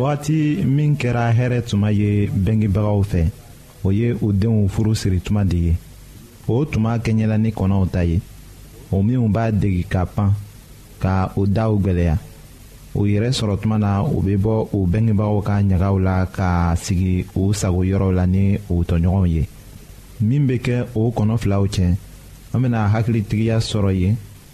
wagati min kɛra hɛrɛ tuma ye bɛngebagaw fɛ o ye u denw furu siri tuma de ye o tuma kɛɲɛla ni kɔnɔw ta ye o minnu b'a degi ka pan ka o daw gwɛlɛya o yɛrɛ sɔrɔ tuma na u bɛ bɔ u bɛngebagaw ka ɲagaw la ka sigi u sago yɔrɔw la ni u tɔɲɔgɔnw ye min bɛ kɛ o kɔnɔ filaw cɛ an bɛna hakilitigiya sɔrɔ yen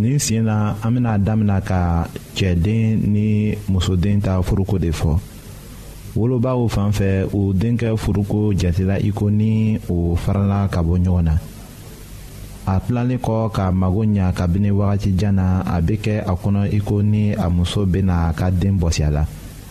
nin sen na an bɛna damina ka cɛden ni musoden ta furuko de fɔ wolobaw fan fɛ u denkɛ furuko jatela iko ni o farala ka bɔ ɲɔgɔn na a tilalen kɔ ka mago ɲa kabini wagati jan na a bɛ kɛ a kɔnɔ iko ni a muso bɛna a ka den bɔsi a la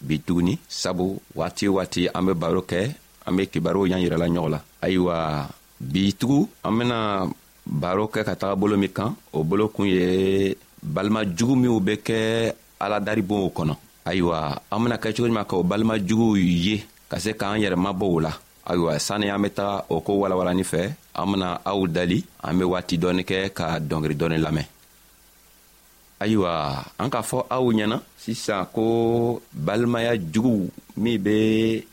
bi tuguni sabu waati waati an be baro kɛ an be kibaruw ɲan yirɛla ɲɔgɔn la ayiwa bi tugu an bena baro kɛ ka taga bolo min kan o bolo kun ye balima jugu minw be kɛ aladaribonw kɔnɔ ayiwa an bena kɛ cogo ɲuman ka o balima juguw ye ka se k'an yɛrɛ mabɔ o la ayiwa sanni an be taga o ko walawalani fɛ an bena aw dali an be waati dɔɔni kɛ ka dɔngeri dɔɔni lamɛn ayiwa an k'a fɔ aw ɲɛna sisan ko balimaya juguw min bɛ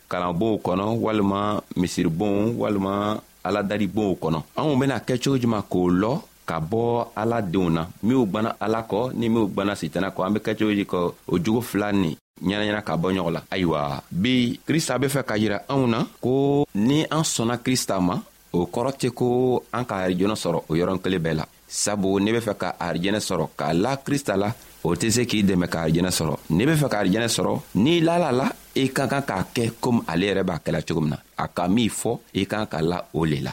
kalanbonw kɔnɔ walima misiribonw walima aladalibonw kɔnɔ anw bɛna kɛ cogo jumɛn k'o lɔ ka bɔ ala denw na minw gwana ala kɔ ni minw gwana sitana kɔ an be kɛcogo ji kɔ o jogo fila ni ɲɛnaɲɛna ka bɔ ɲɔgɔn la ayiwa bi krista be fɛ ka yira anw na ko ni an sɔnna krista ma o kɔrɔ tɛ ko an ka arijɛnɛ sɔrɔ o yɔrɔ kelen bɛɛ la sabu ne be fɛ ka arijɛnɛ sɔrɔ k'a la krista la o tɛ se k'i dɛmɛ ka arijɛnɛ sɔrɔ ne be fɛ ka arijɛnɛ sɔrɔ n'i lala la i ka kan k'a kɛ komi ale yɛrɛ b'a kɛla cogo min na a ka min fɔ i kan ka la o le la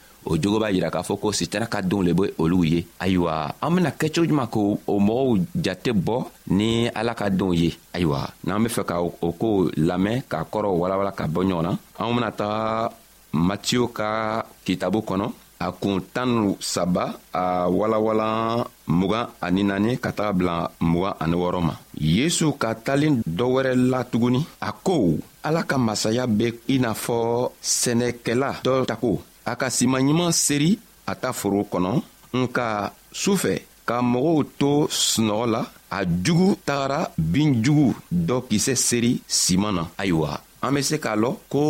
o jogo b'a yira k'a fɔ ko sitana ka denw le be olu ye ayiwa an bena kɛcogo juman k' o mɔgɔw jate bɔ ni ala ka denw ye ayiwa n'an be fɛ ka o koo lamɛn k'a kɔrɔw walawala ka bɔ ɲɔgɔn na anw bena taga matiyo ka kitabu kɔnɔ a kun tan saba a walawalan mugan ani naani ka taga bila mugan ani wɔɔrɔ ma yesu ka talen dɔ wɛrɛ la tuguni a ko ala ka masaya bɛ i n'a fɔ sɛnɛkɛla dɔ tako a ka siman ɲuman seri a ta foro kɔnɔ nka su fɛ ka mɔgɔw to sunɔgɔ la a jugu tagara bin jugu dɔ kisɛ seri siman na ayiwa an bɛ se k'a lɔn ko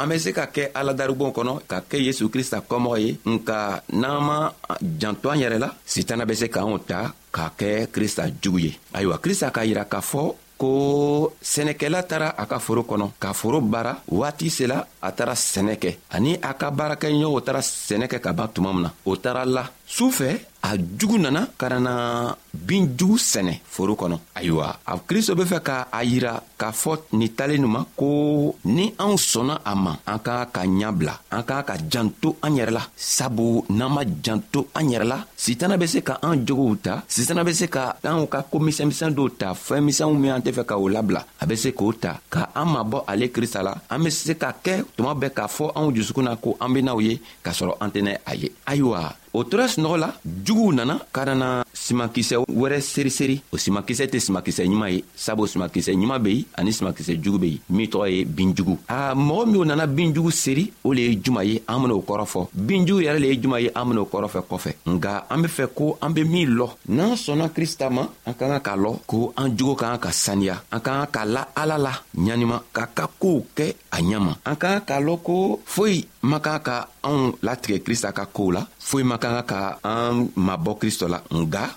an bɛ se ka kɛ ala daribon kɔnɔ ka kɛ yesu krista kɔmɔgɔ ye nka n'an ma janto an yɛrɛ la sitana bɛ se k'anw ta k'a kɛ krista jugu ye ayiwa krista k'a yira k'a fɔ ko sɛnɛkɛla taara a ka foro kɔnɔ ka foro baara waati sela a taara sɛnɛ kɛ ani a ka baarakɛɲɔgɔnw taara sɛnɛ kɛ ka ban tuma min na o taara la su fɛ a jugu nana ka na bin jugu sɛnɛ foro kɔnɔ ayiwa a kristo be fɛ ka a yira k'a fɔ ni talen ma ko ni anw sɔnna a ma an k'a ka ɲa bila an k'a ka janto an yɛrɛ la sabu n'an ma janto an yɛrɛ la sitana bɛ se ka an jogow ta sitana bɛ se ka anw ka ko misɛnmisɛn dɔw ta fɛɛn misɛnw min an tɛ fɛ ka o labila a bɛ se k'o ta ka an mabɔ ale krista la an bɛ se ka kɛ tuma bɛɛ k'a fɔ anw jusukun na ko an ben'aw ye k'a sɔrɔ an tɛnɛ a ye ayiwa o tora sunɔgɔ la juguw nana ka nana simakisɛ wɛrɛ seriseri o simakisɛ tɛ simakisɛ ɲuman ye sabu sumakisɛ ɲuman be yen ani sumakisɛ jugu be yen min tɔgɔ ye binjugu a mɔgɔ minw nana binjugu seri o le ye juma ye an ben'o kɔrɔ fɔ binjugu yɛrɛ le ye juma ye an ben'o kɔrɔ fɛ kɔfɛ nga an be fɛ ko an be min lɔ n'an sɔnna krista ma an ka kan k'a lɔ ko an jogo ka kan ka saniya an ka kan k'a la ala la ɲaniman k'a ka koow kɛ a ɲɛma an ka kan k'a lɔn ko foyi man kan ka anw latigɛ krista ka koow la foyi man kan ka an mabɔ kristo la nga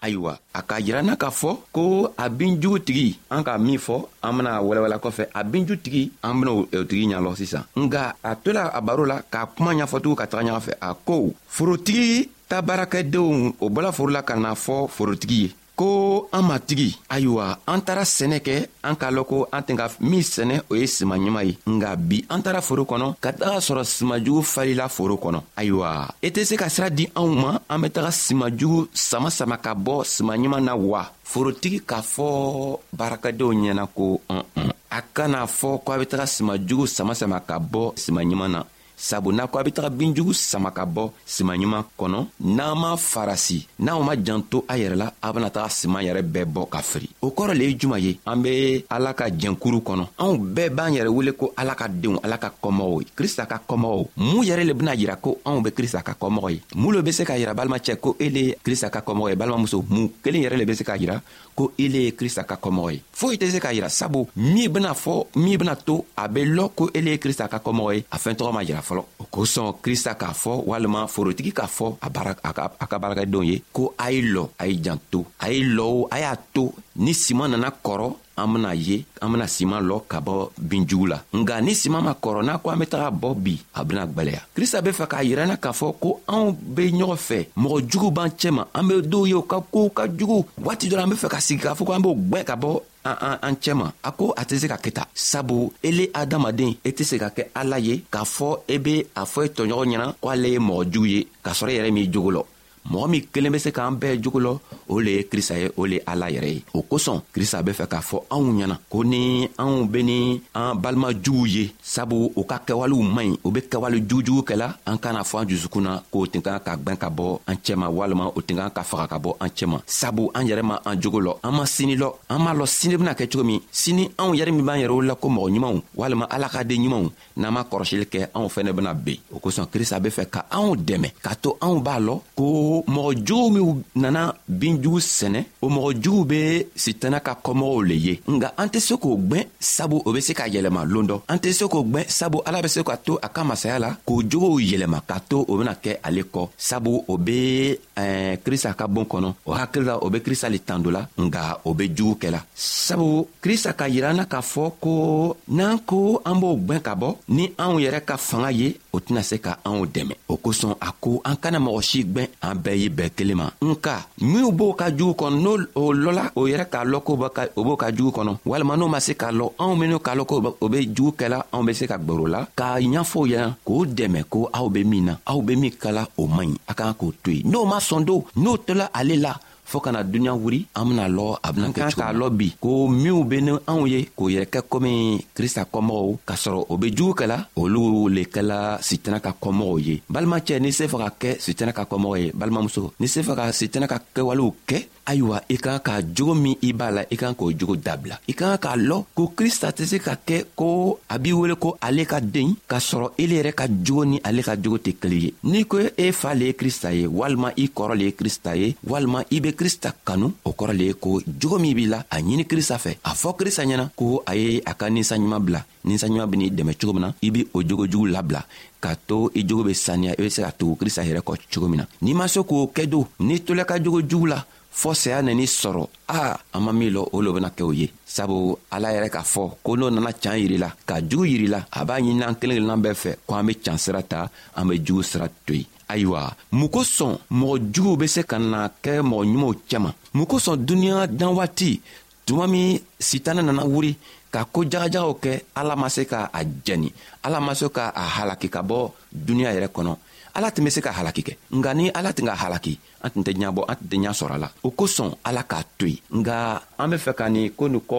ayiwa a k'a jira n na k'a fɔ ko a binjugu tigi an ka min fɔ an bena wɛlɛwɛla kɔfɛ a binju tigi an bena o tigi ɲalɔ sisan nga a tola a baro la k'a kuma ɲafɔtugu ka taga ɲɔgɔn fɛ a ko forotigi ta baarakɛdenw o bɔla foro la ka na fɔ forotigi ye ko an matigi ayiwa an taara sɛnɛ kɛ an k'a lɔn ko an tɛ ka min sɛnɛ o ye siman ɲuman ye nka bi an taara foro kɔnɔ ka taga sɔrɔ siman jugu falila foro kɔnɔ ayiwa i tɛ se ka sira di anw ma an bɛ taga sima jugu sama sama ka bɔ sima ɲuman na wa forotigi k'a fɔ baarakadenw ɲɛna ko ɔn a kana fɔ ko a bɛ taga sima jugu sama sama ka bɔ sima ɲuman na sabu n'a ko a bɛ taga binjugu sama ka bɔ sima ɲuman kɔnɔ n'an ma farasi n'aw ma janto a yɛrɛ la a bena taga siman yɛrɛ bɛɛ bɔ ka firi o kɔrɔ le ye juman ye an be ala ka jɛnkuru kɔnɔ anw bɛɛ b'an yɛrɛ wele ko ala ka denw ala ka kɔmɔgɔw ye krista ka kɔmɔgɔw mun yɛrɛ le bena yira ko anw be krista ka kɔmɔgɔ ye mun lo be se ka yira balimacɛ ko e le ye krista ka kɔmɔgɔ ye balimamuso mun kelen yɛrɛ le be se ka yira ko ele ye krista ka kɔmɔgɔ ye foyi tɛ se k'a yira sabu min bena fɔ min bena to a be lɔ ko ele ye krista ka kɔmɔgɔ ye a fɛɛn tɔgɔ ma yira fɔlɔ o kosɔn krista k'a fɔ walima forotigi k'a fɔ a baara a ka a ka baarakɛdenw ye ko a ye lɔ a ye janto a ye lɔw a y'a to ni siman nana kɔrɔ an bena ye an bena siman lɔ ka bɔ binjugu la nga ni siman ma kɔrɔ n'a ko an be taga bɔ bi a bena gwɛlɛya krista be fɛ k'a yirana k'a fɔ ko anw be ɲɔgɔn fɛ mɔgɔ jugu b'an cɛma an be dɔw ye u ka kow ka jugu waati dɔ la an be fɛ ka sigi k'a fɔ ko an b'o gwɛ ka bɔ an cɛma a ko a tɛ se ka kɛ ta sabu ele adamaden i e tɛ se ka kɛ ala ye k'a fɔ e be a fɔ e tɔɲɔgɔn ɲɛna ko ale ye mɔgɔ jugu ye k'a sɔrɔ e yɛrɛ min jogo lɔ mɔgɔ min kelen be se k'an bɛɛ jogo lɔ o le ye krista ye o le ye ala yɛrɛ ye o kosɔn krista be fɛ k'a fɔ anw ɲɛna ko ni anw be ni an balima juguw ye sabu u ka kɛwalew man ɲi u be kɛwale jugujugu kɛla an kana fɔ an jusukun na k'o tun kan ka gwɛn ka bɔ an cɛma walima o tun kan ka faga ka bɔ an cɛma sabu an yɛrɛ ma an jogo lɔ an ma sini lɔ an m'a lɔ sini bena kɛ cogo min sini anw yɛrɛ min b'an yɛrɛw la ko mɔgɔ ɲumanw walima ala ka den ɲumanw n'an ma kɔrɔsili kɛ anw fɛnɛ bena ben o kosɔn krista be fɛ ka anw dɛmɛ k'a to anw b'a lɔn ko mɔgɔ juguw minw nana bin jugu sɛnɛ o mɔgɔ juguw be sitana ka kɔmɔgɔw le ye nga an tɛ se k'o gwɛn sabu o be se ka yɛlɛma loon dɔ an tɛ se k'o gwɛn sabu ala be se ka to a ka masaya la k'o jogow yɛlɛma k'a to o bena kɛ ale kɔ sabu o be ɛɛ krista ka bon kɔnɔ o hakili la o be krista le tando la nga o be jugu kɛla sabu krista ka yira na k'a fɔ ko n'an ko an b'o gwɛn ka bɔ ni anw yɛrɛ ka fanga ye o tɛna se ka anw dɛmɛ o kosɔn a ko an kana mɔgɔ si gwɛn an bɛɛ ye bɛɛ kelen ma nka minw b'o ka jugu kɔnɔ n'o o lɔla o yɛrɛ k'a lɔn ko o b'o ka jugu kɔnɔ walima n'o ma se k'a lɔn anw minw k'a lɔn ko o be jugu kɛla anw be se ka gwɛr'o la k'a ɲafɔ yɛrɛ k'o dɛmɛ ko aw be min na aw be min kala o man ɲi a kan k'o to yen n'o ma sɔn don n'o tola ale la fɔɔ kana duniɲa wuri an bena lɔ a bena kɛ cogo k'a lɔ bi ko minw be ni anw ye k'o yɛrɛ kɛ komi krista kɔmɔgɔw k'a sɔrɔ o be jugu kɛla olu le kɛla sitana ka kɔmɔgɔw ye balimacɛ n'i se fɛ ka kɛ sitana ka kɔmɔgɔ ye balimamuso n'i se fɛ ka sitana ka kɛwalew kɛ ayiwa i kan ka jogo min i b'a la i kan k'o jogo dabila i kan k'a lɔn ko krista tɛ se ka kɛ ko a b'i wele ko ale ka den k'a sɔrɔ ele yɛrɛ ka jogo ni ale ka jogo tɛ kelen ye n'i ko e fa le ye krista ye walima i kɔrɔ le ye krista ye walima i be krista kanu o kɔrɔ le ye ko jogo min b'i la a ɲini krista fɛ a fɔ krista ɲɛna ko a ye a ka ninsanɲuman bila ni saɲuman bɛ n'i dɛmɛ cogo min na i be o jogo jugu labila k'a to i jogo be saniya i be se ka tugu krista yɛrɛ kɔ cogo min na n'i ma se k'o kɛ don n'i tola ka jogo jugu la fɔɔ saya nani sɔrɔ a an ma min lɔ o lo bena kɛ o ye sabu ala yɛrɛ k'a fɔ ko n'o nana can yirila ka jugu yirila a b'a ɲininan kelen kelennan bɛɛ fɛ ko an be can sira ta an be jugu sira to yen ayiwa mun kosɔn mɔgɔ juguw be se ka na kɛ mɔgɔ ɲumanw cɛma mun kosɔn duniɲa dan waati tuma min sitana nana wuri ka ko jagajagaw kɛ ala ma se ka a jɛni ala ma se ka a halaki ka bɔ duniɲa yɛrɛ kɔnɔ ala tun be se ka halaki kɛ nka ni ala tun ka halaki an tun tɛ ɲabɔ an tun tɛ ɲa sɔrɔ a la o kosɔn ala k'a to yen nka an be fɛ ka nin ko ni kɔ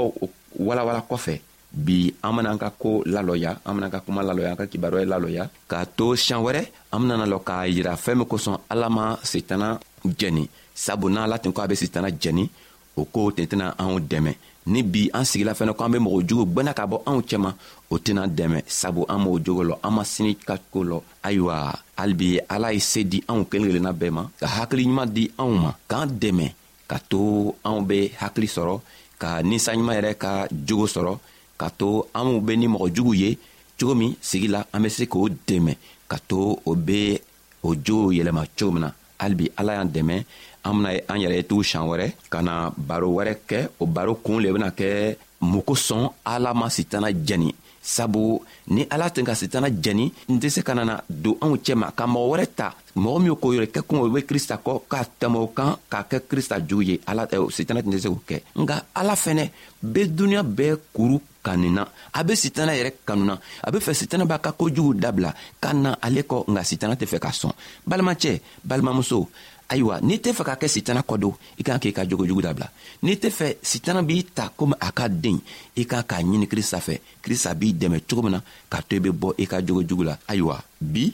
walawala kɔfɛ bi an benaan ka ko lalɔya an benaan ka kuma lalɔya an ka kibaruya lalɔya k'a to siɲan wɛrɛ an benana lɔ k'a yira fɛɛn min kosɔn ala ma sitana jɛni sabu n'ala tun ko a be sitana jɛni o kow tɛ tɛna anw dɛmɛ ni bi an sigila fɛnɛ ko an be mɔgɔ jugu gwɛnna ka bɔ anw cɛma o tɛna dɛmɛ sabu an m'o jogo lɔ an ma sini ka ko lɔ ayiwa halibi ala ye se di anw kelen kelenna bɛɛ ma ka hakili ɲuman di anw ma k'an dɛmɛ ka to anw be hakili sɔrɔ ka ninsa ɲuman yɛrɛ ka jogo sɔrɔ ka to anw be ni mɔgɔ jugu ye cogo min sigi la an be se k'o dɛmɛ ka to o be o jow yɛlɛma cogo min na halibi ala y'an dɛmɛ an bena an yɛrɛ ye tugu siɲan wɛrɛ ka na baro wɛrɛ kɛ o baro kun le bena kɛ mun kosɔn ala ma sitana jɛni sabu ni ala tun ka sitana jɛni n tɛ se ka nana don anw cɛma ka mɔgɔ wɛrɛ ta mɔgɔ min ko yɛrɛ kɛkun o bɛ krista kɔ k'a tɛmɛ o kan k'a kɛ krista jugu ye ala eh, sitana tun tɛ se k'o kɛ nka ala fɛnɛ be duniɲa bɛɛ kuru ka nin na a be sitana yɛrɛ kanuna a be fɛ sitana b'a ka kojugu dabila ka na ale kɔ nka sitana tɛ fɛ ka sɔn balimacɛ balimamuso ayiwa n'i tɛ fɛ ka kɛ sitana kɔ don i kan k'i ka jogojugu dabila n'i tɛ fɛ sitana b'i ta komi a ka den i kan k'a ɲini krista fɛ krista b'i dɛmɛ cogo min na k'a to i be bɔ i ka jogojugu la ayiwa bi